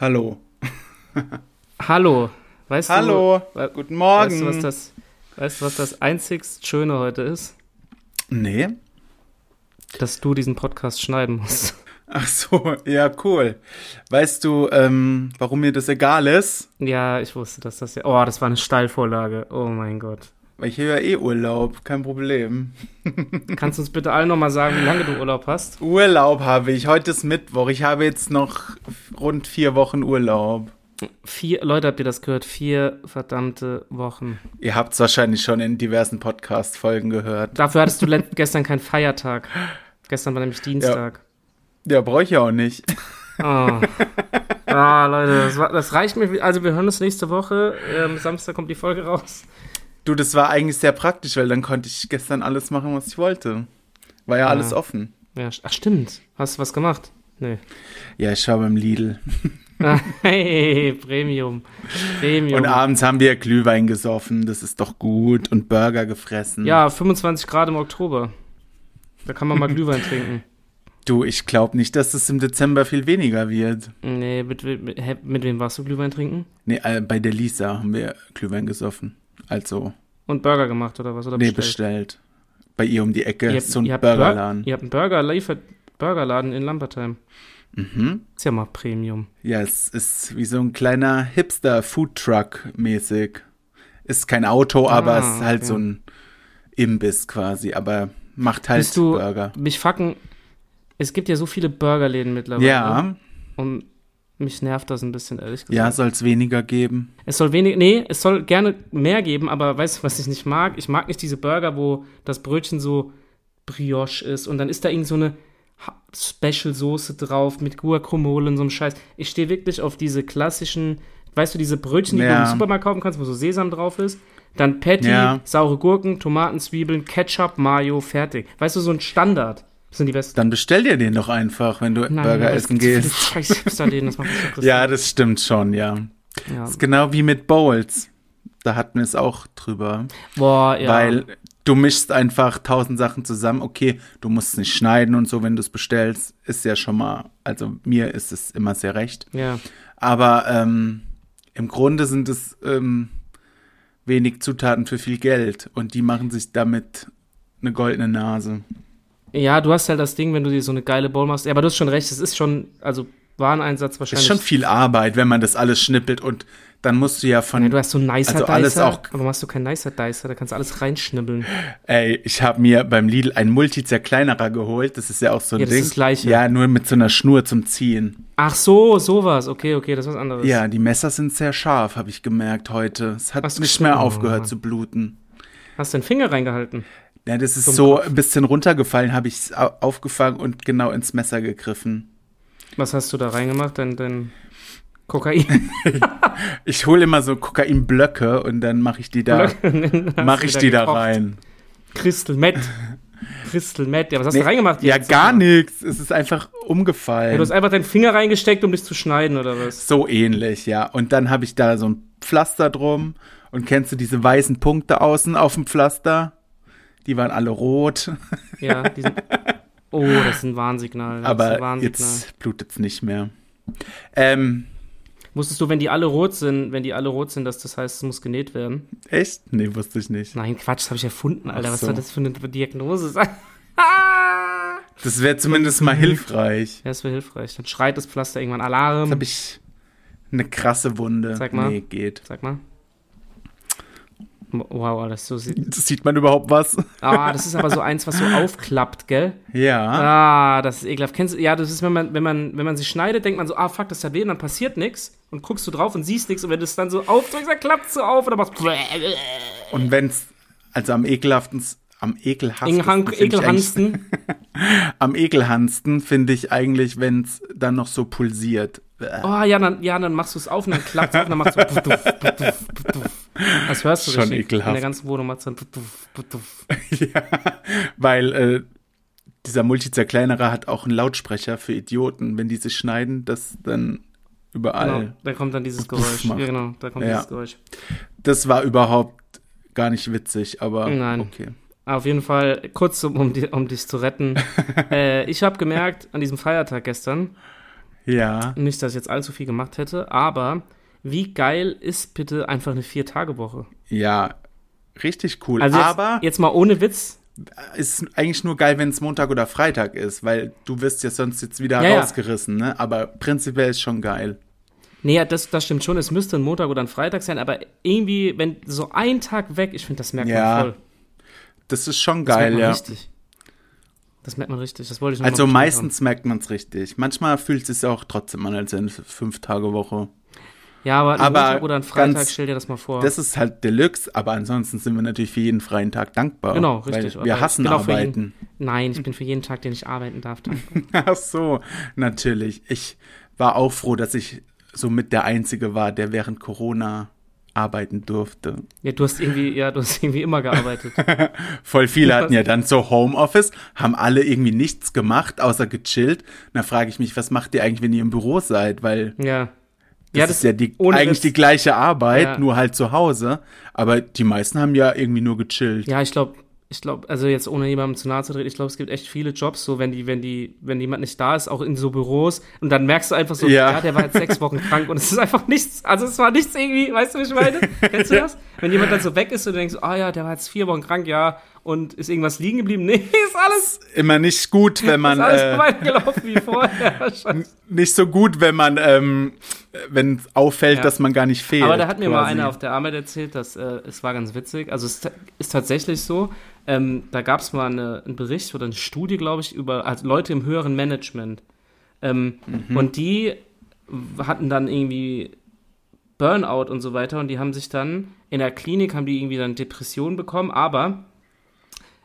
Hallo. Hallo. Weißt Hallo. Du, Guten Morgen. Weißt du, was das, weißt du, was das einzigst Schöne heute ist? Nee. Dass du diesen Podcast schneiden musst. Ach so, ja, cool. Weißt du, ähm, warum mir das egal ist? Ja, ich wusste, dass das ja. Oh, das war eine Steilvorlage. Oh mein Gott. Weil ich habe ja eh Urlaub, kein Problem. Kannst du uns bitte allen nochmal sagen, wie lange du Urlaub hast? Urlaub habe ich. Heute ist Mittwoch. Ich habe jetzt noch rund vier Wochen Urlaub. Vier, Leute, habt ihr das gehört? Vier verdammte Wochen. Ihr habt es wahrscheinlich schon in diversen Podcast-Folgen gehört. Dafür hattest du gestern keinen Feiertag. Gestern war nämlich Dienstag. Ja, ja brauche ich auch nicht. Oh. Ah, Leute, das, war, das, reicht mir. Also, wir hören uns nächste Woche. Ähm, Samstag kommt die Folge raus. Du, das war eigentlich sehr praktisch, weil dann konnte ich gestern alles machen, was ich wollte. War ja, ja. alles offen. Ja, ach stimmt. Hast du was gemacht? Nee. Ja, ich war beim Lidl. hey, Premium. Premium. Und abends haben wir Glühwein gesoffen, das ist doch gut. Und Burger gefressen. Ja, 25 Grad im Oktober. Da kann man mal Glühwein trinken. Du, ich glaube nicht, dass es im Dezember viel weniger wird. Nee, mit, mit, mit wem warst du Glühwein trinken? Nee, äh, bei der Lisa haben wir Glühwein gesoffen. Also. Und Burger gemacht oder was? Oder nee, bestellt? bestellt. Bei ihr um die Ecke ihr so ein Burgerladen. Bur ihr habt einen Burger liefert Burgerladen in Lambertheim. Mhm. Ist ja mal Premium. Ja, es ist wie so ein kleiner Hipster-Foodtruck-mäßig. Ist kein Auto, ah, aber es ist halt okay. so ein Imbiss quasi, aber macht halt Bist du, Burger. Mich fucken. Es gibt ja so viele Burgerläden mittlerweile. Ja. Und mich nervt das ein bisschen, ehrlich gesagt. Ja, soll es weniger geben? Es soll weniger, nee, es soll gerne mehr geben, aber weißt du, was ich nicht mag? Ich mag nicht diese Burger, wo das Brötchen so Brioche ist und dann ist da irgend so eine Special-Soße drauf mit Guacamole und so einem Scheiß. Ich stehe wirklich auf diese klassischen, weißt du, diese Brötchen, die ja. du im Supermarkt kaufen kannst, wo so Sesam drauf ist. Dann Patty, ja. saure Gurken, Tomaten, Zwiebeln, Ketchup, Mayo, fertig. Weißt du, so ein Standard. Das sind die besten. Dann bestell dir den doch einfach, wenn du Nein, Burger essen gehst. Hipster-Läden, das Ja, das stimmt schon, ja. ja. Das ist genau wie mit Bowls. Da hatten wir es auch drüber. Boah, ja. Weil du mischst einfach tausend Sachen zusammen. Okay, du musst es nicht schneiden und so, wenn du es bestellst, ist ja schon mal, also mir ist es immer sehr recht. Ja. Aber ähm, im Grunde sind es ähm, wenig Zutaten für viel Geld und die machen sich damit eine goldene Nase. Ja, du hast halt das Ding, wenn du dir so eine geile Bowl machst. Ja, aber du hast schon recht, es ist schon, also Wareneinsatz wahrscheinlich. Ist schon viel Arbeit, wenn man das alles schnippelt und dann musst du ja von. Ja, du hast so einen nicer also Dicer, alles auch, aber machst du keinen nicer Dicer, da kannst du alles reinschnibbeln. Ey, ich habe mir beim Lidl ein Multizerkleinerer geholt, das ist ja auch so ein ja, Ding. Das ist das gleiche. Ja, nur mit so einer Schnur zum Ziehen. Ach so, sowas. Okay, okay, das ist was anderes. Ja, die Messer sind sehr scharf, habe ich gemerkt heute. Es hat nicht mehr aufgehört zu bluten. Hast du den Finger reingehalten? Ja, das ist so Kopf. ein bisschen runtergefallen, habe ich es aufgefangen und genau ins Messer gegriffen. Was hast du da reingemacht? Dein, dein Kokain? ich hole immer so Kokainblöcke und dann mache ich die da, mache ich die da rein. Crystal Met. Crystal Met. Ja, was hast nee, du reingemacht? Ja, gar nichts. Es ist einfach umgefallen. Ja, du hast einfach deinen Finger reingesteckt, um dich zu schneiden, oder was? So ähnlich, ja. Und dann habe ich da so ein Pflaster drum. Und kennst du diese weißen Punkte außen auf dem Pflaster? Die waren alle rot. Ja, die sind. Oh, das ist ein Warnsignal. Das Aber ein Warnsignal. jetzt blutet es nicht mehr. Ähm, Wusstest du, wenn die alle rot sind, wenn die alle rot sind, dass das heißt, es muss genäht werden? Echt? Nee, wusste ich nicht. Nein, Quatsch, das habe ich erfunden, Alter. So. Was soll das für eine Diagnose sein? das wäre zumindest mal hilfreich. Ja, das wäre hilfreich. Dann schreit das Pflaster irgendwann Alarm. Jetzt habe ich eine krasse Wunde. Sag mal. Nee, geht. Sag mal. Wow, das so sieht. Sieht man überhaupt was? Ah, das ist aber so eins, was so aufklappt, gell? Ja. Ah, das ist ekelhaft. Kennst du, ja, das ist, wenn man, wenn man, wenn man sich schneidet, denkt man so, ah, fuck, das hat weh, und dann passiert nichts. Und guckst du drauf und siehst nichts. Und wenn du es dann so aufdrückst, dann klappt es so auf und dann machst Und wenn's, also am ekelhaften, am ekelhaftesten. Ekelhansten. am ekelhandsten finde ich eigentlich, wenn es dann noch so pulsiert. Oh ja, dann, ja, dann machst du es auf und dann klappt es auf und dann machst du. Das hörst du Schon richtig. ekelhaft. In der ganzen Wohnung machst du dann. Ja, weil äh, dieser Multizerkleinerer hat auch einen Lautsprecher für Idioten. Wenn die sich schneiden, das dann überall. Genau, da kommt dann dieses Geräusch. Ja, genau, da kommt ja. dieses Geräusch. Das war überhaupt gar nicht witzig, aber Nein. okay. Auf jeden Fall, kurz um, um, um dich zu retten. äh, ich habe gemerkt, an diesem Feiertag gestern, Ja. Nicht, dass ich jetzt allzu viel gemacht hätte, aber wie geil ist bitte einfach eine Vier-Tage-Woche? Ja, richtig cool. Also jetzt, Aber jetzt mal ohne Witz. ist eigentlich nur geil, wenn es Montag oder Freitag ist, weil du wirst ja sonst jetzt wieder Ja, rausgerissen, ne? Aber prinzipiell ist schon geil. Nee, ja, das, das stimmt schon. Es müsste ein Montag oder ein Freitag sein, aber irgendwie, wenn so ein Tag weg, ich finde, das merkt Ja, man voll. Das ist schon Das geil, man ja. richtig. Das merkt man richtig. Das wollte ich noch Also meistens merkt man es richtig. Manchmal fühlt es sich auch trotzdem an als eine Fünf-Tage-Woche. Ja, aber aber Montag oder ein Freitag, ganz- stell dir das mal vor. Das ist halt Deluxe, aber ansonsten sind wir natürlich für jeden freien Tag dankbar. Genau, richtig. Weil wir Aber hassen für Arbeiten. Nein, ich bin für jeden Tag, den ich arbeiten darf. dankbar. Ach so, natürlich. Ich war auch froh, dass ich somit der Einzige war, der während Corona arbeiten durfte. ja, du hast irgendwie, ja, du hast irgendwie immer gearbeitet. Voll viele hatten ja dann so Homeoffice, haben alle irgendwie nichts gemacht, außer gechillt. Und da frage ich mich, was macht ihr eigentlich, wenn ihr im Büro seid? Weil Ja. Das, ja, ist ja die, eigentlich Witz. die gleiche Arbeit, Ja. nur halt zu Hause. Aber die meisten haben ja irgendwie nur gechillt. Ja, ich glaube, ich glaube, also jetzt ohne jemandem zu nahe zu treten, ich glaube, es gibt echt viele Jobs, so wenn die, wenn die, wenn jemand nicht da ist, auch in so Büros und dann merkst du einfach so, Ja. ja, der war jetzt sechs Wochen krank und es ist einfach nichts, also es war nichts irgendwie, weißt du, wie ich meine? Kennst du das? Wenn jemand dann so weg ist und du denkst, ah ja, der war jetzt vier Wochen krank, ja, und ist irgendwas liegen geblieben? Nee, ist alles, Immer nicht gut, wenn man ist alles äh, weitergelaufen wie vorher. Nicht so gut, wenn man ähm, wenn auffällt, Ja. dass man gar nicht fehlt. Aber da hat mir mal quasi. einer auf der Arbeit erzählt, dass äh, es war ganz witzig. Also es ist tatsächlich so. Ähm, da gab es mal eine, einen Bericht oder eine Studie, glaube ich, über also Leute im höheren Management. Ähm, Mhm. Und die hatten dann irgendwie Burnout und so weiter und die haben sich dann in der Klinik haben die irgendwie dann Depressionen bekommen, aber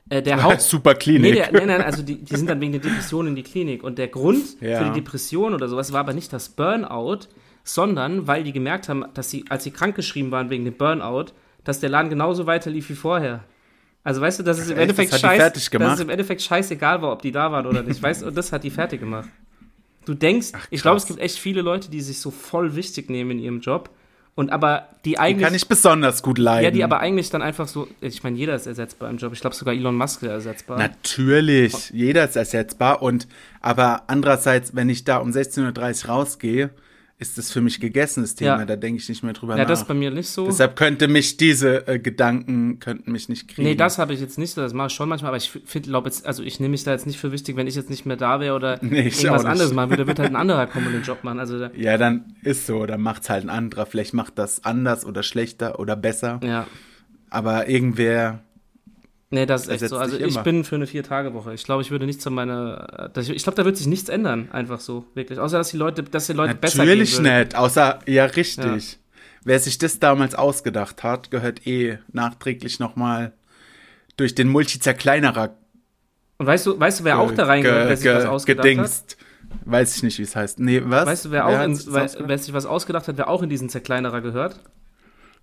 äh, der Haupt Super Nee, Klinik. der, nein, nein, also die, die sind dann wegen der Depression in die Klinik. Und der Grund Ja. für die Depression oder sowas war aber nicht das Burnout, sondern weil die gemerkt haben, dass sie, als sie krankgeschrieben waren wegen dem Burnout, dass der Laden genauso weiterlief wie vorher. Also weißt du, dass es im? Endeffekt Das scheiß, fertig dass es im Endeffekt scheißegal war, ob die da waren oder nicht. Weißt du, und das hat die fertig gemacht. Du denkst, ich krass. glaube, es gibt echt viele Leute, die sich so voll wichtig nehmen in ihrem Job und aber die Die eigentlich kann ich besonders gut leiden. ja, die aber eigentlich dann einfach so, ich meine, jeder ist ersetzbar im Job. Ich glaube sogar Elon Musk wäre ersetzbar. Natürlich, jeder ist ersetzbar und aber andererseits, wenn ich da um 16.30 Uhr rausgehe, ist das für mich gegessen, das Thema. Ja. Da denke ich nicht mehr drüber ja, nach. das ist bei mir nicht so. Deshalb könnte mich diese äh, Gedanken könnten mich nicht kriegen. Nee, das habe ich jetzt nicht so, das mache ich schon manchmal, aber ich finde, glaube jetzt, also ich nehme mich da jetzt nicht für wichtig, wenn ich jetzt nicht mehr da wäre oder Nee, irgendwas anderes machen würde, wird halt ein anderer kommen und den Job machen. Also da, Ja, dann ist so, dann macht's halt ein anderer. Vielleicht macht das anders oder schlechter oder besser. ja. Aber irgendwer, Nee, das ist echt so. Also ich bin für eine Vier-Tage-Woche. Ich glaube, ich würde nicht zu meiner. Ich, glaube, da wird sich nichts ändern, einfach so, wirklich. Außer dass die Leute, dass die Leute besser gehen natürlich nicht, außer, ja, richtig. Wer sich das damals ausgedacht hat, gehört eh nachträglich nochmal durch den Multizerkleinerer Und weißt du, weißt du, wer auch da reingehört, wer sich was ausgedacht hat? gedingst. Weiß ich nicht, wie es heißt. Nee, was? Weißt du, wer, auch in, hat wer, wer sich was ausgedacht hat, wer auch in diesen Zerkleinerer gehört?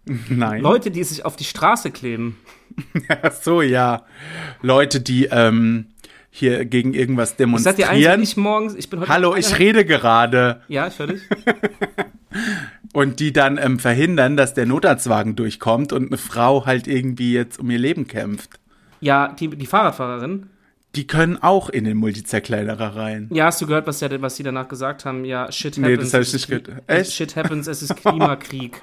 Nein. Leute, die sich auf die Straße kleben. Ach so, ja. Leute, die ähm, hier gegen irgendwas Ich sag demonstrieren. dir eins, ich morgens, ich bin heute. Hallo, ich rede gerade. Ja, völlig. Und die dann ähm, verhindern, dass der Notarztwagen durchkommt und eine Frau halt irgendwie jetzt um ihr Leben kämpft. Ja, die, die Fahrradfahrerin. Die können auch in den Multizerkleinerer rein. Ja, hast du gehört, was, der, was die danach gesagt haben? Ja, shit Nee, happens. das hab ich nicht gehört. Echt? Shit happens, es ist Klimakrieg.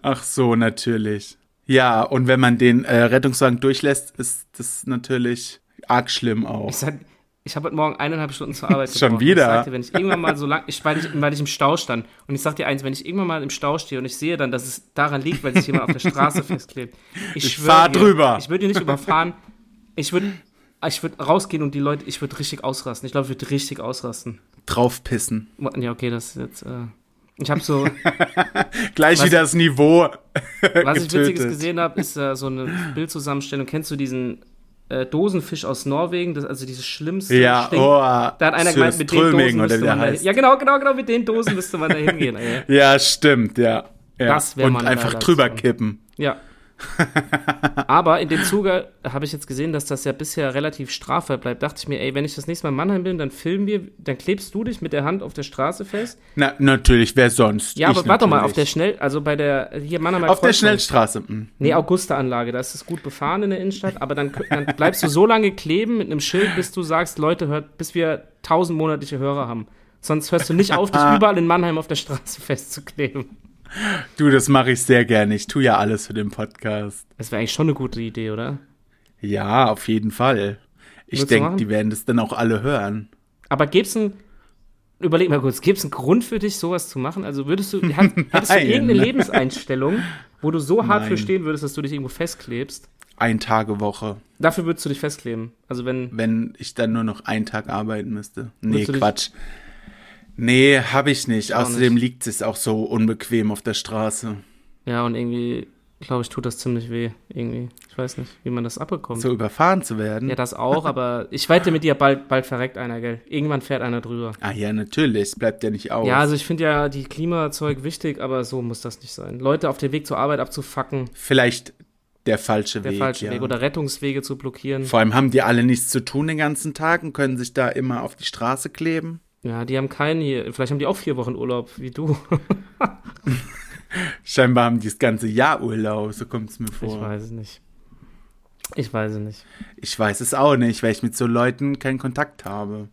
Ach so, natürlich. Ja, und wenn man den äh, Rettungswagen durchlässt, ist das natürlich arg schlimm auch. Ich sag, ich habe heute Morgen eineinhalb Stunden zur Arbeit Schon gebraucht. wieder? Ich sagte, wenn ich irgendwann mal so lang, ich, weil, ich, weil ich im Stau stand. Und ich sag dir eins, wenn ich irgendwann mal im Stau stehe und ich sehe dann, dass es daran liegt, weil sich jemand auf der Straße festklebt. Ich, Ich fahr dir, drüber. Ich würde ihn nicht überfahren. Ich würde ich würd rausgehen und die Leute, ich würde richtig ausrasten. Ich glaube, ich würde richtig ausrasten. Draufpissen. Ja, okay, das ist jetzt. Äh, ich habe so, Gleich wieder das Niveau was ich Witziges gesehen habe, ist äh, so eine Bildzusammenstellung. Kennst du diesen äh, Dosenfisch aus Norwegen? Das, also dieses schlimmste Ja, Stink- oh, Da hat einer gemeint, mit den Dosen oder müsste man da. Ja, genau, genau, genau, mit den Dosen müsste man da hingehen. Ja, stimmt, ja. ja. Das wär mal Und einfach drüber kippen. Ja. Aber in dem Zuge habe ich jetzt gesehen, dass das ja bisher relativ straffrei bleibt. Dachte ich mir, ey, wenn ich das nächste Mal in Mannheim bin, dann filmen wir, dann klebst du dich mit der Hand auf der Straße fest. Na, natürlich, wer sonst? Ja, Ich aber warte mal, auf der. Schnell, also bei der, hier Mannheim Auf der Schnellstraße. hm. Nee, Augusta-Anlage, da ist es gut befahren in der Innenstadt, aber dann, dann bleibst du so lange kleben mit einem Schild, bis du sagst, Leute, hört, bis wir tausend monatliche Hörer haben. Sonst hörst du nicht auf, dich überall in Mannheim auf der Straße festzukleben. Du, das mache ich sehr gerne. Ich tue ja alles für den Podcast. Das wäre eigentlich schon eine gute Idee, oder? Ja, auf jeden Fall. Ich denke, die werden das dann auch alle hören. Aber gibt's ein, überleg mal kurz, gibt's einen Grund für dich, sowas zu machen? Also würdest du, hat, hättest du irgendeine Lebenseinstellung, wo du so hart für Nein. stehen würdest, dass du dich irgendwo festklebst? Ein Tage Woche, Dafür würdest du dich festkleben. Also wenn, wenn ich dann nur noch einen Tag arbeiten müsste. Nee, du dich- Quatsch. Nee, habe ich nicht. Auch Außerdem nicht. liegt es auch so unbequem auf der Straße. ja, und irgendwie, glaube ich, tut das ziemlich weh. Irgendwie. Ich weiß nicht, wie man das abbekommt. So überfahren zu werden. Ja, das auch, aber ich wette mit dir, bald, bald verreckt einer, gell? Irgendwann fährt einer drüber. Ah ja, natürlich. Bleibt ja nicht aus. Ja, also ich finde ja die Klimazeug wichtig, aber so muss das nicht sein. Leute auf dem Weg zur Arbeit abzufacken, Vielleicht der falsche der Weg. falsche ja. Weg oder Rettungswege zu blockieren. Vor allem haben die alle nichts zu tun den ganzen Tag und können sich da immer auf die Straße kleben. Ja, die haben keinen hier. Vielleicht haben die auch vier Wochen Urlaub, wie du. Scheinbar haben die das ganze Jahr Urlaub, so kommt es mir vor. Ich weiß es nicht. Ich weiß es nicht. Ich weiß es auch nicht, weil ich mit so Leuten keinen Kontakt habe.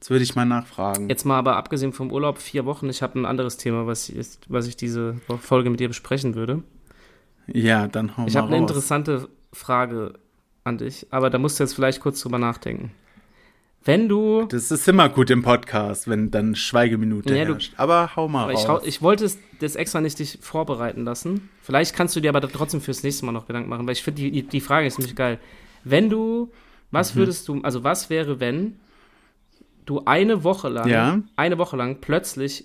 Das würde ich mal nachfragen. Jetzt mal aber abgesehen vom Urlaub, vier Wochen. Ich habe ein anderes Thema, was ich, was ich diese Folge mit dir besprechen würde. Ja, dann hau Ich mal habe eine interessante Frage an dich, aber da musst du jetzt vielleicht kurz drüber nachdenken. Wenn du. Das ist immer gut im Podcast, wenn dann Schweigeminute Ja, du- herrscht. Aber hau mal Aber ich, raus. schau- ich wollte es das extra nicht dich vorbereiten lassen. Vielleicht kannst du dir aber trotzdem fürs nächste Mal noch Gedanken machen, weil ich finde, die, die Frage ist nämlich geil. Wenn du, was Mhm. würdest du, also was wäre, wenn du eine Woche lang, Ja. eine Woche lang plötzlich,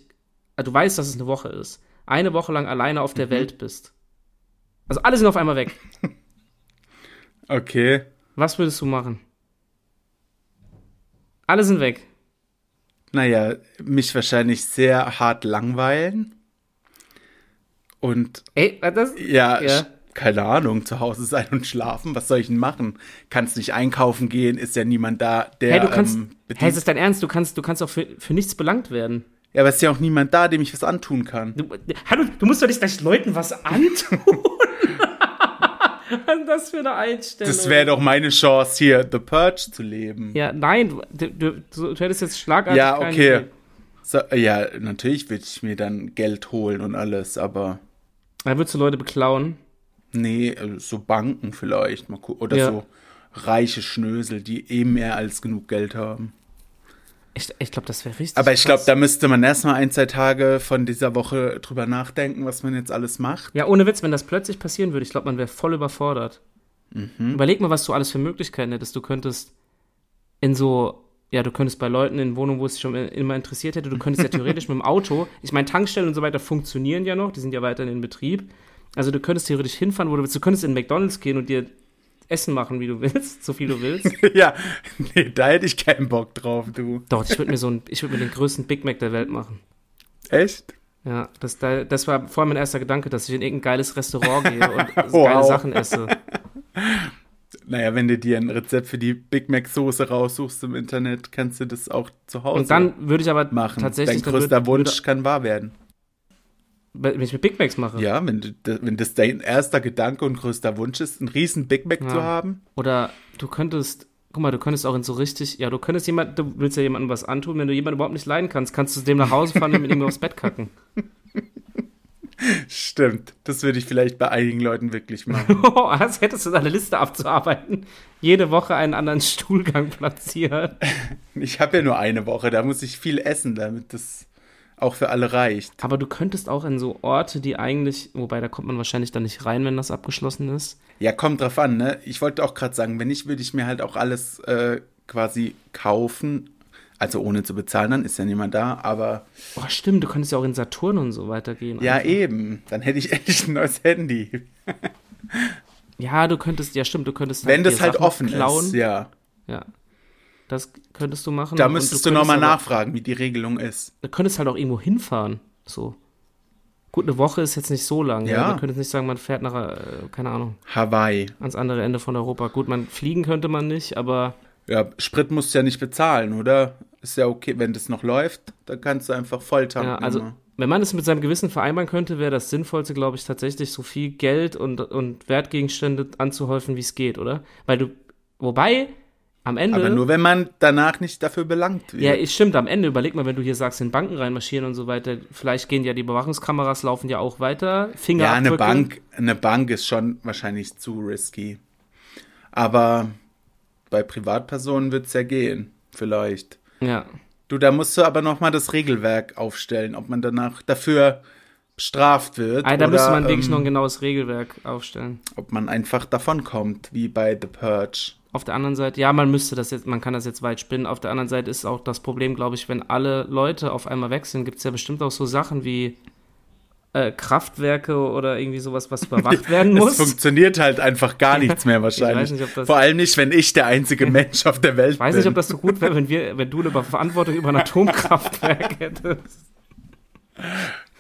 äh, du weißt, dass es eine Woche ist, eine Woche lang alleine auf der Mhm. Welt bist. Also alle sind auf einmal weg. okay. Was würdest du machen? Alle sind weg. Naja, mich wahrscheinlich sehr hart langweilen. Und Ey, äh, das, ja, Ja. keine Ahnung, zu Hause sein und schlafen. Was soll ich denn machen? Kannst nicht einkaufen gehen, ist ja niemand da, der. hey, du kannst, ähm, hey, ist das dein Ernst? Du kannst, du kannst auch für, für nichts belangt werden. ja, aber es ist ja auch niemand da, dem ich was antun kann. Du, hallo, du musst doch nicht gleich Leuten was antun. Was ist das für eine Einstellung? Das wäre doch meine Chance, hier The Purge zu leben. Ja, nein, du, du, du, hättest jetzt schlagartig Ja, okay. So, ja, natürlich würde ich mir dann Geld holen und alles, aber Da würdest du Leute beklauen. nee, äh, so Banken vielleicht mal oder Ja. so reiche Schnösel, die eh mehr als genug Geld haben. Ich, ich glaube, das wäre richtig. Aber ich glaube, da müsste man erstmal ein, zwei Tage von dieser Woche drüber nachdenken, was man jetzt alles macht. Ja, ohne Witz, wenn das plötzlich passieren würde, ich glaube, man wäre voll überfordert. Mhm. Überleg mal, was du alles für Möglichkeiten hättest. Du könntest in so, ja, du könntest bei Leuten in Wohnungen, wo es dich schon immer interessiert hätte, du könntest ja theoretisch mit dem Auto, ich meine, Tankstellen und so weiter funktionieren ja noch, die sind ja weiterhin in Betrieb. Also du könntest theoretisch hinfahren, wo du willst. Du könntest in McDonalds gehen und dir Essen machen, wie du willst, so viel du willst. ja, nee, da hätte ich keinen Bock drauf, du. Doch, ich würde mir so einen, ich würde mir den größten Big Mac der Welt machen. Echt? Ja, das, da- das war vor allem mein erster Gedanke, dass ich in irgendein geiles Restaurant gehe und geile Wow. Sachen esse. Naja, wenn du dir ein Rezept für die Big Mac Soße raussuchst im Internet, kannst du das auch zu Hause Und dann würde ich aber machen. tatsächlich Dein größter würde- Wunsch kann wahr werden. Wenn ich mir Big Macs mache. Ja, wenn, wenn das dein erster Gedanke und größter Wunsch ist, einen riesen Big Mac Ja. zu haben. Oder du könntest, guck mal, du könntest auch in so richtig, ja, du könntest jemand, du willst ja jemandem was antun, wenn du jemanden überhaupt nicht leiden kannst, kannst du dem nach Hause fahren und mit ihm aufs Bett kacken. Stimmt, das würde ich vielleicht bei einigen Leuten wirklich machen. Oh, als hättest du deine Liste abzuarbeiten. Jede Woche einen anderen Stuhlgang platzieren. ich habe ja nur eine Woche, da muss ich viel essen, damit das auch für alle reicht. Aber du könntest auch in so Orte, die eigentlich, wobei da kommt man wahrscheinlich dann nicht rein, wenn das abgeschlossen ist. Ja, kommt drauf an, ne? Ich wollte auch gerade sagen, wenn nicht, würde ich mir halt auch alles äh, quasi kaufen. Also ohne zu bezahlen, dann ist ja niemand da, aber Oh, stimmt, du könntest ja auch in Saturn und so weitergehen. ja, einfach. eben. Dann hätte ich echt ein neues Handy. Ja, du könntest, ja, stimmt, du könntest Wenn dir das halt Sachen offen klauen. ist, ja. Ja. Das könntest du machen. Da müsstest du, könntest nochmal nachfragen, wie die Regelung ist. Du könntest halt auch irgendwo hinfahren. So. Gut, eine Woche ist jetzt nicht so lang. Ja. Ja. Man könnte jetzt nicht sagen, man fährt nach, äh, keine Ahnung, Hawaii. ans andere Ende von Europa. Gut, man fliegen könnte man nicht, aber Ja, Sprit musst du ja nicht bezahlen, oder? Ist ja okay, wenn das noch läuft, dann kannst du einfach voll tanken. ja, also immer. wenn man es mit seinem Gewissen vereinbaren könnte, wäre das Sinnvollste, glaube ich, tatsächlich so viel Geld und, und Wertgegenstände anzuhäufen, wie es geht, oder? Weil du, wobei, Am Ende. Aber nur, wenn man danach nicht dafür belangt wird. Ja, ist, stimmt. Am Ende, überleg mal, wenn du hier sagst, in Banken reinmarschieren und so weiter, vielleicht gehen ja die Überwachungskameras, laufen ja auch weiter. Ja, Fingerabdrücke. eine Bank, eine Bank ist schon wahrscheinlich zu risky. Aber bei Privatpersonen wird es ja gehen, vielleicht. Ja. Du, da musst du aber nochmal das Regelwerk aufstellen, ob man danach dafür bestraft wird. Ah, da oder, müsste man wirklich ähm, noch ein genaues Regelwerk aufstellen. Ob man einfach davonkommt, wie bei The Purge. Auf der anderen Seite, ja, man müsste das jetzt, man kann das jetzt weit spinnen. Auf der anderen Seite ist auch das Problem, glaube ich, wenn alle Leute auf einmal wechseln, gibt es ja bestimmt auch so Sachen wie äh, Kraftwerke oder irgendwie sowas, was überwacht werden Es muss. funktioniert halt einfach gar nichts mehr wahrscheinlich. Nicht, Vor allem nicht, wenn ich der einzige Mensch auf der Welt Ich weiß bin. nicht, ob das so gut wäre, wenn wir, wenn du eine Verantwortung über ein Atomkraftwerk hättest.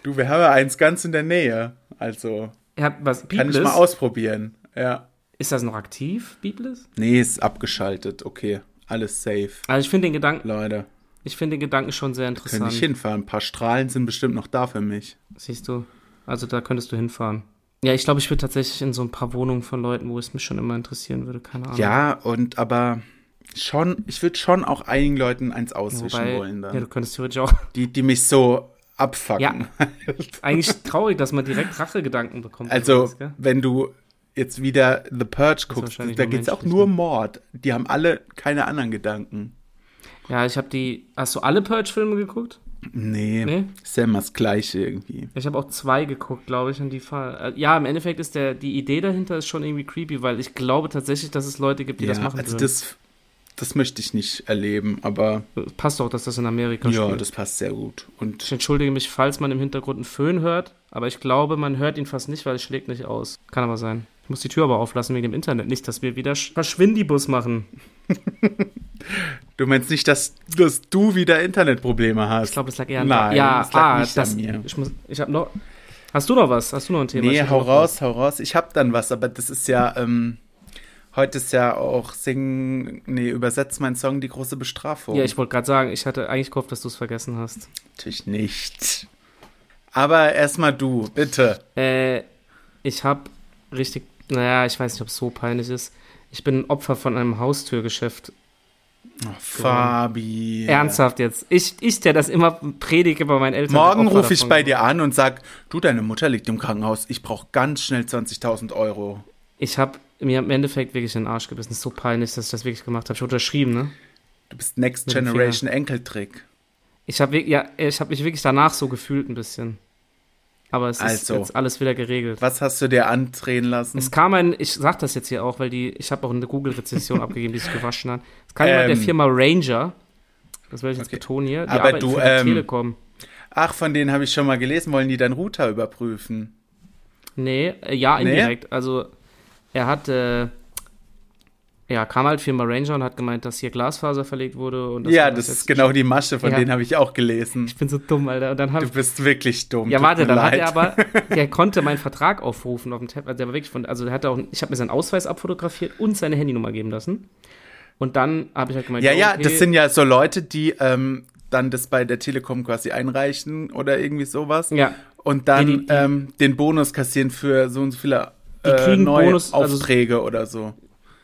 du, wir haben ja eins ganz in der Nähe. Also Ja, was kann ich mal ausprobieren. Ja. Ist das noch aktiv, Biblis? Nee, ist abgeschaltet. Okay, alles safe. Also ich finde den Gedanken, Leute, ich finde den Gedanken schon sehr könnte interessant. ich hinfahren. Ein paar Strahlen sind bestimmt noch da für mich. Siehst du? Also da könntest du hinfahren. Ja, ich glaube, ich würde tatsächlich in so ein paar Wohnungen von Leuten, wo es mich schon immer interessieren würde, keine Ahnung. Ja, und aber schon, ich würde schon auch einigen Leuten eins auswischen Wobei, wollen ja, dann. du könntest theoretisch auch. Die, die mich so abfacken. Ja. Eigentlich traurig, dass man direkt Rachegedanken bekommt. Also, gell? wenn du jetzt wieder The Purge guckst, da nur geht's auch nur ne? Mord. Die haben alle keine anderen Gedanken. ja, ich habe die. Hast du alle Purge-Filme geguckt? Nee, Nee? ist ja immer das Gleiche irgendwie. Ich habe auch zwei geguckt, glaube ich, und die Fall. äh, Ja, im Endeffekt ist der die Idee dahinter ist schon irgendwie creepy, weil ich glaube tatsächlich, dass es Leute gibt, die das machen also würden. das, das möchte ich nicht erleben, aber Passt auch, dass das in Amerika ja, spielt. das passt sehr gut. Ich Und entschuldige mich, falls man im Hintergrund einen Föhn hört, aber ich glaube, man hört ihn fast nicht, weil es schlägt nicht aus. Kann aber sein. Ich muss die Tür aber auflassen wegen dem Internet. Nicht, dass wir wieder Sch- Verschwindibus machen. du meinst nicht, dass, dass du wieder Internetprobleme hast? Ich glaube, es lag eher an Nein, Ja, es lag ah, nicht das, an mir. Ich, muss, ich habe noch. Hast du noch was? Hast du noch ein Thema? Nee, hau raus, hau raus. Ich hab dann was, aber das ist ja, ähm, heute ist ja auch Singen, nee, übersetzt mein Song Die große Bestrafung. Ja, ich wollte gerade sagen, ich hatte eigentlich gehofft, dass du es vergessen hast. Natürlich nicht. Aber erstmal du, bitte. Äh, ich habe richtig. Naja, ich weiß nicht, ob es so peinlich ist. Ich bin Opfer von einem Haustürgeschäft. Oh, Fabi. Ernsthaft jetzt. Ich, ich, der das immer predige bei meinen Eltern. Morgen rufe ich bei dir an und sag, du, deine Mutter liegt im Krankenhaus. Ich brauche ganz schnell 20.000 Euro. Ich habe mir im Endeffekt wirklich den Arsch gebissen. ist so peinlich, dass ich das wirklich gemacht habe. Ich hab unterschrieben, ne? Du bist Next Generation Enkeltrick. Ich habe ja, ich habe mich wirklich danach so gefühlt ein bisschen. Aber es ist Also. jetzt alles wieder geregelt. Was hast du dir andrehen lassen? Es kam ein, ich sag das jetzt hier auch, weil die, ich habe auch eine Google-Rezession abgegeben, die sich gewaschen hat. Es kam jemand der Ähm. Firma Ranger. Das werde ich jetzt Okay. betonen hier. Die Aber du, ähm, Telekom. Ach, von denen habe ich schon mal gelesen. Wollen die deinen Router überprüfen? Nee, äh, ja, Nee? indirekt. Also, er hat, äh, ja, kam halt Firma Ranger und hat gemeint, dass hier Glasfaser verlegt wurde. Und dass ja, das ist genau die Masche, von Ja. denen habe ich auch gelesen. Ich bin so dumm, Alter. Und dann hab Du bist wirklich dumm. Ja, warte, dann hat leid. er aber, der konnte meinen Vertrag aufrufen auf dem Tablet. Also der war wirklich von, also der hat auch, ich habe mir seinen Ausweis abfotografiert und seine Handynummer geben lassen. Und dann habe ich halt gemeint, Ja, ja, okay, das sind ja so Leute, die ähm, dann das bei der Telekom quasi einreichen oder irgendwie sowas. ja, Und dann Nee, die- die- ähm, den Bonus kassieren für so und so viele Die äh, neue Bonus, also- Aufträge oder so.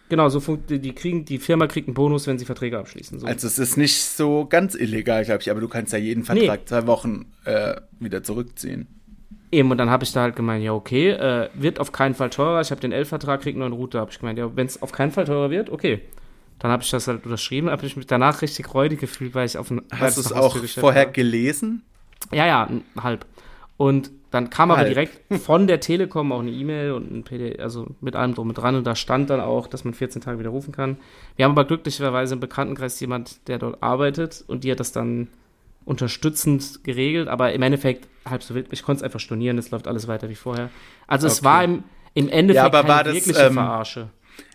Genau, so die kriegen, die Firma kriegt einen Bonus, wenn sie Verträge abschließen. So. Also es ist nicht so ganz illegal, glaube ich, aber du kannst ja jeden Vertrag zwei Wochen äh, wieder zurückziehen. Eben, und dann habe ich da halt gemeint, ja, okay, äh, wird auf keinen Fall teurer. Ich habe den L-Vertrag, krieg einen neuen Router. Habe ich gemeint, ja, wenn es auf keinen Fall teurer wird, okay. Dann habe ich das halt unterschrieben, habe ich mich danach richtig räudig gefühlt, weil ich auf weil Hast du es auch vorher war. gelesen? Ja, ja, halb. Und dann kam aber Halb. direkt von der Telekom auch eine E-Mail und ein PDF, also mit allem drum und dran. Und da stand dann auch, dass man 14 Tage widerrufen kann. Wir haben aber glücklicherweise im Bekanntenkreis jemand, der dort arbeitet und die hat das dann unterstützend geregelt. Aber im Endeffekt halb so wild. Ich konnte es einfach stornieren, es läuft alles weiter wie vorher. Also es Okay. war im, im Endeffekt Ja, aber keine war das, wirkliche ähm, Verarsche.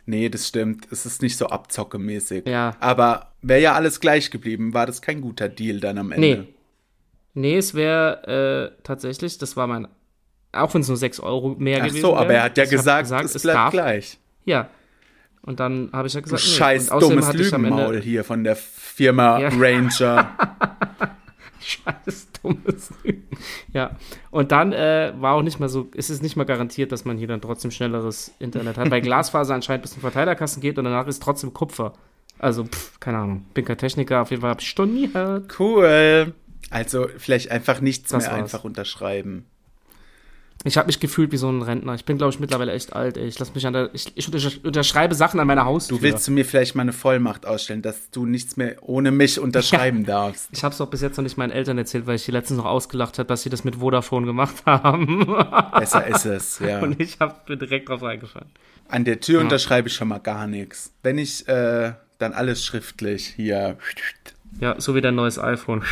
Nee, das stimmt. Es ist nicht so abzockemäßig. Ja. Aber wäre ja alles gleich geblieben. War das kein guter Deal dann am Ende? Nee. Nee, es wäre äh, tatsächlich, das war mein, auch wenn es nur 6 Euro mehr Ach gewesen so, aber wäre, er hat ja hab gesagt, es bleibt darf, gleich. Ja. Und dann habe ich ja Du gesagt, nee. scheiß dummes Lügenmaul hier von der Firma Ja. Ranger. Scheiß dummes Lügen. Ja. Und dann äh, war auch nicht mal so, ist es nicht mal garantiert, dass man hier dann trotzdem schnelleres Internet hat. Bei Glasfaser anscheinend bis zum Verteilerkasten geht und danach ist trotzdem Kupfer. Also, pff, keine Ahnung. Bin kein Techniker, auf jeden Fall habe ich storniert. Cool. Also vielleicht einfach nichts Das mehr war's. einfach unterschreiben. Ich habe mich gefühlt wie so ein Rentner. Ich bin, glaube ich, mittlerweile echt alt, ey. Ich lass mich an der. Ich, ich untersch- unterschreibe Sachen an meiner Haustür. Du willst du mir vielleicht mal eine Vollmacht ausstellen, dass du nichts mehr ohne mich unterschreiben darfst. Ich habe es auch bis jetzt noch nicht meinen Eltern erzählt, weil ich die letztens noch ausgelacht habe, dass sie das mit Vodafone gemacht haben. Besser ist es, ja. Und ich hab, bin direkt drauf reingefallen. An der Tür Ja. unterschreibe ich schon mal gar nichts. Wenn ich, äh, dann alles schriftlich hier. Ja, so wie dein neues iPhone.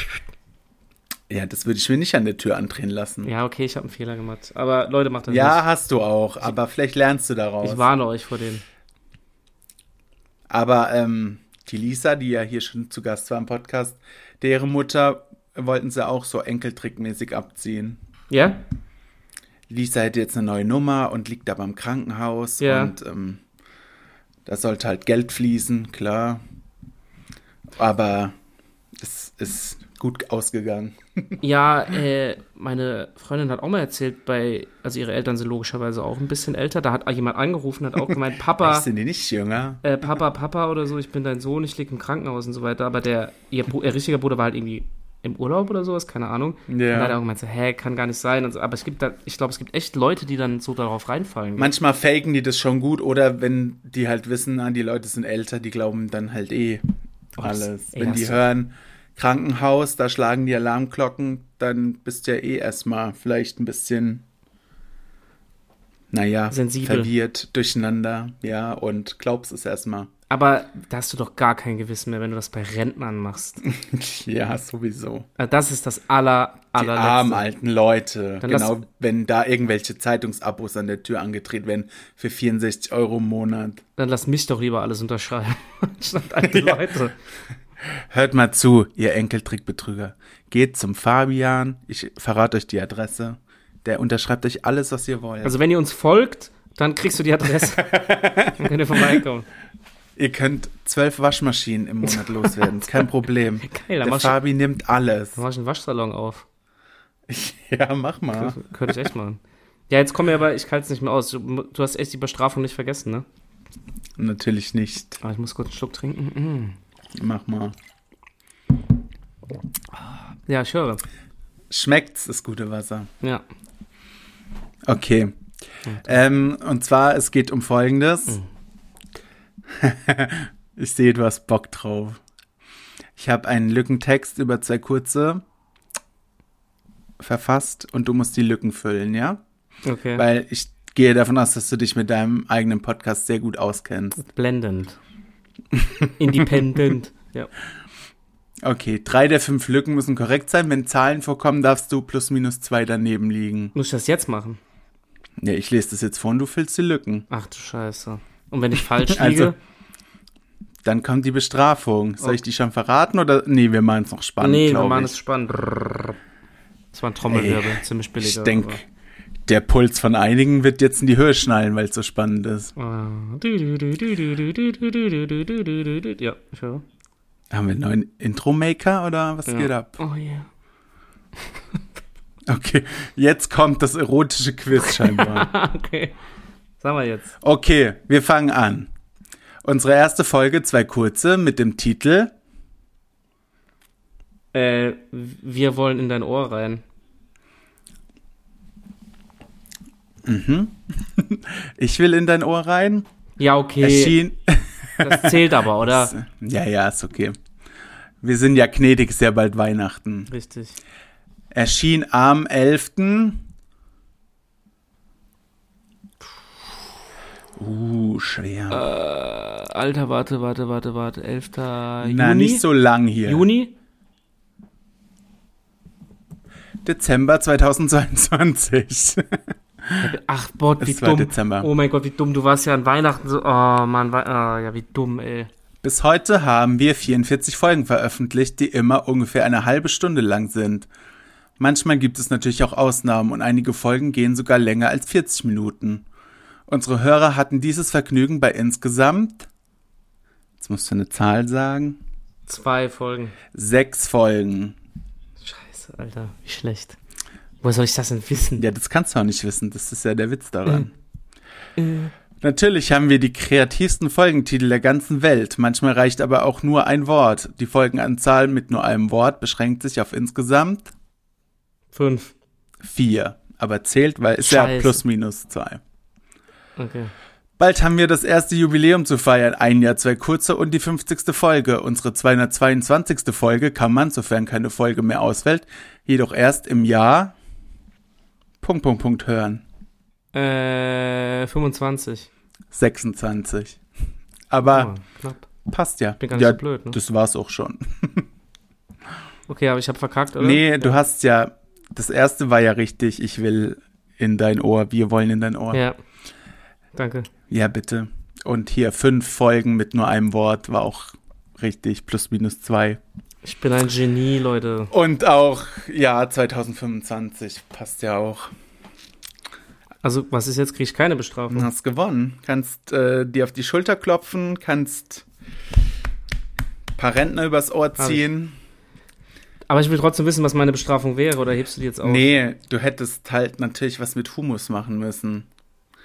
Ja, das würde ich mir nicht an der Tür andrehen lassen. Ja, okay, ich habe einen Fehler gemacht. Aber Leute, macht das Ja, hast du auch, aber vielleicht lernst du nicht. daraus. Ich warne euch vor denen. Aber ähm, die Lisa, die ja hier schon zu Gast war im Podcast, deren Mutter wollten sie auch so enkeltrickmäßig abziehen. Ja? Lisa hätte jetzt eine neue Nummer und liegt aber im Krankenhaus Ja. und ähm, da sollte halt Geld fließen, klar. Aber es ist gut ausgegangen. Ja, äh, meine Freundin hat auch mal erzählt, bei, also ihre Eltern sind logischerweise auch ein bisschen älter. Da hat jemand angerufen, hat auch gemeint, Papa, Echt, sind die nicht jünger? äh, Papa, Papa oder so, ich bin dein Sohn, ich liege im Krankenhaus und so weiter. Aber der, ihr, ihr richtiger Bruder war halt irgendwie im Urlaub oder sowas, keine Ahnung. Und da hat er auch gemeint, so, hä, kann gar nicht sein. So, aber es gibt da, ich glaube, es gibt echt Leute, die dann so darauf reinfallen. Manchmal faken die das schon gut oder wenn die halt wissen, ah, die Leute sind älter, die glauben dann halt eh Oh, alles. ey, wenn die hören Krankenhaus, da schlagen die Alarmglocken, dann bist du ja eh erstmal vielleicht ein bisschen, naja, Sensibel. verwirrt, durcheinander, ja, und glaubst es erstmal. Aber da hast du doch gar kein Gewissen mehr, wenn du das bei Rentnern machst. ja, sowieso. Also Das ist das aller, Die allerletzte. armen alten Leute. Dann genau, wenn da irgendwelche Zeitungsabos an der Tür angedreht werden für 64 Euro im Monat. Dann lass mich doch lieber alles unterschreiben. Statt alte Ja. Leute. Hört mal zu, ihr Enkeltrickbetrüger. Geht zum Fabian, ich verrate euch die Adresse. Der unterschreibt euch alles, was ihr wollt. Also wenn ihr uns folgt, dann kriegst du die Adresse. dann könnt ihr vorbeikommen. ihr könnt zwölf Waschmaschinen im Monat loswerden, kein Problem. Geil, Der ich, Fabi nimmt alles. dann mach ich einen Waschsalon auf. Ja, mach mal. Könnte ich echt machen. Ja, jetzt komm mir aber, ich halte es nicht mehr aus. Du, du hast echt die Bestrafung nicht vergessen, ne? Natürlich nicht. Aber ich muss kurz einen Schluck trinken. Mach mal. Ja, ich höre. Schmeckt's, das gute Wasser. Ja. Okay. Ähm, und zwar, es geht um Folgendes. ich sehe, du hast Bock drauf. Ich habe einen Lückentext über zwei kurze verfasst und du musst die Lücken füllen, ja? Okay. Weil ich gehe davon aus, dass du dich mit deinem eigenen Podcast sehr gut auskennst. Blendend. Independent. ja. Okay, drei der fünf Lücken müssen korrekt sein. Wenn Zahlen vorkommen, darfst du plus minus zwei daneben liegen. Muss ich das jetzt machen? Ja, ich lese das jetzt vor und du füllst die Lücken. Ach du Scheiße. Und wenn ich falsch liege? Also, Dann kommt die Bestrafung. Soll ich die schon verraten oder? Nee, wir machen es noch spannend. nee, wir machen es spannend. Brrr. Das war ein Trommelwirbel, ziemlich billig. Ich denke, der Puls von einigen wird jetzt in die Höhe schnallen, weil es so spannend ist. Ja, höre. Haben wir einen neuen Intro-Maker oder was Ja. geht ab? Oh yeah. Okay, jetzt kommt das erotische Quiz scheinbar. okay. Sag mal jetzt. Okay, wir fangen an. Unsere erste Folge, zwei kurze, mit dem Titel Äh, wir wollen in dein Ohr rein. Ich will in dein Ohr rein. Ja, okay. Erschien. Das zählt aber, oder? Ja, ja, ist okay. Wir sind ja gnädig, ja bald Weihnachten. Richtig. Erschien am 11. Uh, schwer. Äh, Alter, warte, warte, warte, warte. 11. Juni? Na, nicht so lang hier. Juni? Dezember 2022. Ach, Gott, wie Es war dumm. Dezember. Oh mein Gott, wie dumm. Du warst ja an Weihnachten so. Oh, Mann, ah, ja, wie dumm, ey. Bis heute haben wir 44 Folgen veröffentlicht, die immer ungefähr eine halbe Stunde lang sind. Manchmal gibt es natürlich auch Ausnahmen und einige Folgen gehen sogar länger als 40 Minuten. Unsere Hörer hatten dieses Vergnügen bei insgesamt, jetzt musst du eine Zahl sagen, Zwei Folgen. sechs Folgen. Scheiße, Alter, wie schlecht. Woher soll ich das denn wissen? Ja, das kannst du auch nicht wissen, das ist ja der Witz daran. Natürlich haben wir die kreativsten Folgentitel der ganzen Welt. Manchmal reicht aber auch nur ein Wort. Die Folgenanzahl mit nur einem Wort beschränkt sich auf insgesamt Fünf. vier. Aber zählt, weil ist Scheiße. ja plus minus zwei. Okay. Bald haben wir das erste Jubiläum zu feiern. Ein Jahr, zwei kurze und die 50. Folge. Unsere 222. Folge kann man, sofern keine Folge mehr ausfällt, jedoch erst im Jahr Punkt, Punkt, Punkt hören. Äh, 25. 26. Aber Oh, knapp. passt ja. Bin gar nicht ja, so blöd, ne? das war's auch schon. Okay, aber ich habe verkackt, oder? Nee, du hast ja, das erste war ja richtig, ich will in dein Ohr, wir wollen in dein Ohr. Ja, Ja. Danke. bitte. Und hier fünf Folgen mit nur einem Wort war auch richtig, plus minus zwei. Ich bin ein Genie, Leute. Und auch, ja, 2025 passt ja auch. Also, was ist jetzt? Kriege ich keine Du Bestrafung? hast gewonnen. Kannst äh, dir auf die Schulter klopfen, kannst ein paar Rentner übers Ohr ziehen. Aber ich will trotzdem wissen, was meine Bestrafung wäre, oder hebst du die jetzt auf? Nee, du hättest halt natürlich was mit Humus machen müssen.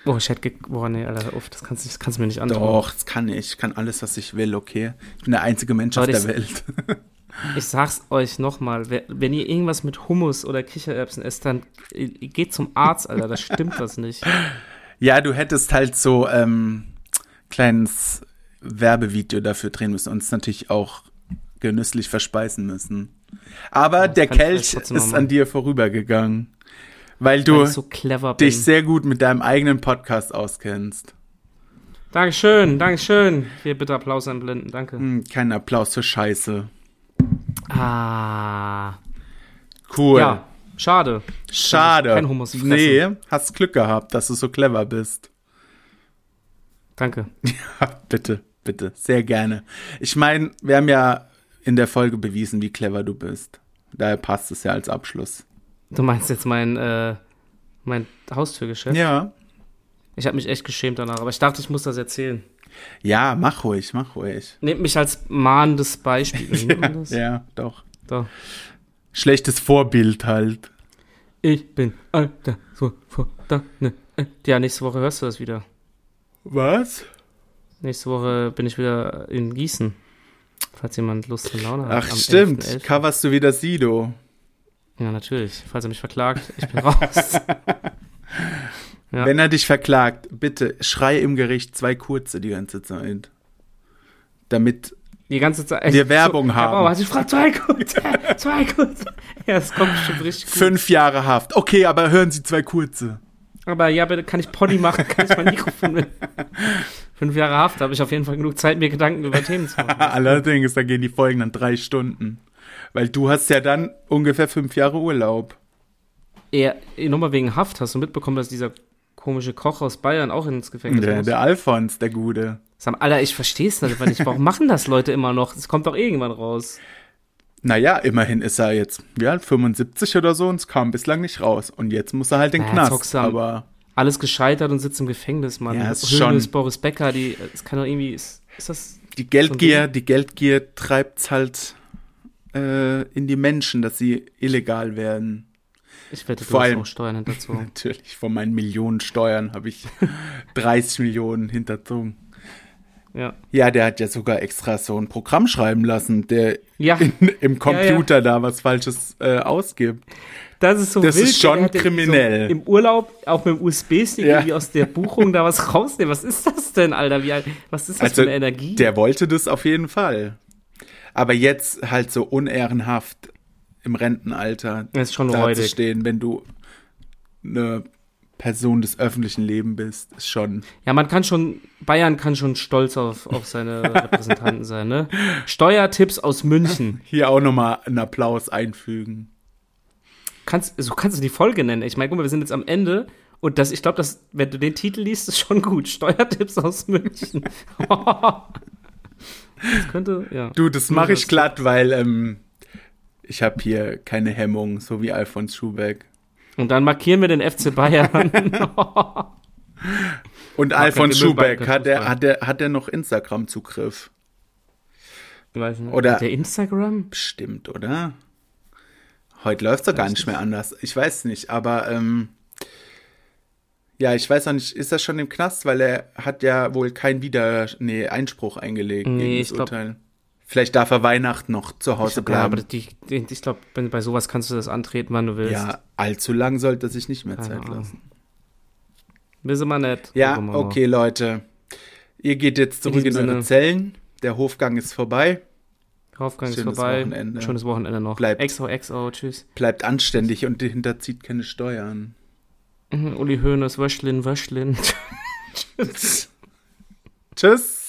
Oh, ich hätte Boah, nee, Alter, auf, das kannst, du- das kannst du mir nicht antun. Doch, das kann ich. Ich kann alles, was ich will, okay? Ich bin der einzige Mensch auf Aber der Welt. Ich sag's euch nochmal, wenn ihr irgendwas mit Hummus oder Kichererbsen esst, dann äh, geht zum Arzt, Alter, da stimmt was nicht. Ja, du hättest halt so ähm, kleines Werbevideo dafür drehen müssen und es natürlich auch genüsslich verspeisen müssen. Aber Ja, der Kelch ist an dir vorübergegangen, weil du so dich sehr gut mit deinem eigenen Podcast auskennst. Dankeschön, Dankeschön. Hier bitte Applaus einblenden, danke. Hm, kein Applaus für Scheiße. Ah. Cool. Ja, schade. Schade. Kein Hummus fressen. nee, hast Glück gehabt, dass du so clever bist. Danke. bitte, bitte, sehr gerne. Ich meine, wir haben ja in der Folge bewiesen, wie clever du bist. Daher passt es ja als Abschluss. Du meinst jetzt mein, äh, mein Haustürgeschäft? Ja. Ich habe mich echt geschämt danach, aber ich dachte, ich muss das erzählen. Ja, mach ruhig, mach ruhig. Nehmt mich als mahnendes Beispiel. Das? Ja, doch. So. Schlechtes Vorbild halt. Ich bin alter, so, vor, da, ne. äh. Ja, nächste Woche hörst du das wieder. Was? Nächste Woche bin ich wieder in Gießen. Falls jemand Lust und Laune hat. Ach, stimmt. 11.11.. Coverst du wieder Sido? Ja, natürlich. Falls er mich verklagt, ich bin raus. Ja. Wenn er dich verklagt, bitte schrei im Gericht zwei kurze die ganze Zeit. Damit. Die ganze Zeit. Wir Werbung haben. Oh, also ich frage zwei kurze, zwei kurze. Ja, das kommt bestimmt richtig gut. Fünf Jahre Haft. Okay, aber hören Sie zwei kurze. Aber ja, bitte kann ich Poddy machen, kann ich mein Mikrofon mit. Fünf Jahre Haft, habe ich auf jeden Fall genug Zeit, mir Gedanken über Themen zu machen. Allerdings, da gehen die Folgen dann drei Stunden. Weil du hast ja dann ungefähr fünf Jahre Urlaub. Eher, nochmal wegen Haft, hast du mitbekommen, dass dieser komische Koch aus Bayern auch ins Gefängnis Der, muss? der Alfons, der Gute. Sag mal, Alter, ich verstehe es einfach nicht. Warum machen das Leute immer noch? Es kommt doch irgendwann raus. Naja, immerhin ist er jetzt, ja, 75 oder so und es kam bislang nicht raus. Und jetzt muss er halt den Naja, Knast. Aber Alles gescheitert und sitzt im Gefängnis, Mann. Ja, ist schon- Boris Becker, die, es kann doch irgendwie, ist, ist das, die Geldgier, die Geldgier treibt's halt äh, in die Menschen, dass sie illegal werden. Ich wette, du Vor allem- auch Steuern hinterzogen. Natürlich, von meinen Millionen Steuern habe ich 30 Millionen hinterzogen. Ja. Ja, der hat ja sogar extra so ein Programm schreiben lassen, der Ja, in, im Computer da was Falsches äh, ausgibt. das ist so Das wild. ist schon ja kriminell. So Im Urlaub, auch mit dem USB-Stick, Ja. irgendwie aus der Buchung da was rausnehmen. Was ist das denn, Alter? Wie, was ist das Also, für eine Energie? Der wollte das auf jeden Fall. Aber jetzt halt so unehrenhaft im Rentenalter Das ist schon da zu räudig. stehen, wenn du eine Person des öffentlichen Lebens bist, ist schon. Ja, man kann schon, Bayern kann schon stolz auf, auf seine Repräsentanten sein, ne? Steuertipps aus München. Hier auch nochmal einen Applaus einfügen. Kannst, so kannst du die Folge nennen. Ich meine, guck mal, wir sind jetzt am Ende und das, ich glaube, dass, wenn du den Titel liest, ist schon gut. Steuertipps aus München. das könnte, ja. Du, das mache ich glatt, weil ähm, ich habe hier keine Hemmung, so wie Alfons Schubeck. Und dann markieren wir den FC Bayern. Und Alfons kein Schubeck, kein hat er, hat, er, hat er noch Instagram-Zugriff? Ich weiß nicht. Oder- der Instagram? Bestimmt, oder? Heute läuft es doch gar nicht mehr anders. Ich weiß nicht, aber ähm, Ja, ich weiß auch nicht, ist das schon im Knast, weil er hat ja wohl keinen Wieder nee, Einspruch eingelegt Nee, gegen ich das glaub- Urteil. Vielleicht darf er Weihnachten noch zu Hause Ich glaub, ja, aber bleiben. die, die, ich glaube, bei sowas kannst du das antreten, wann du willst. Ja, allzu lang sollte sich nicht mehr Keine Zeit Ahnung. lassen. Wissen wir nicht. Ja, okay, Leute. Ihr geht jetzt In zurück in, diesem eure. Zellen. Der Hofgang ist vorbei. Aufgang ist Schönes vorbei. Wochenende. Schönes Wochenende noch. Bleibt. XOXO, tschüss. Bleibt anständig und hinterzieht keine Steuern. Mhm, Uli Hoeneß, Wöschlin, Wöschlin. Tschüss.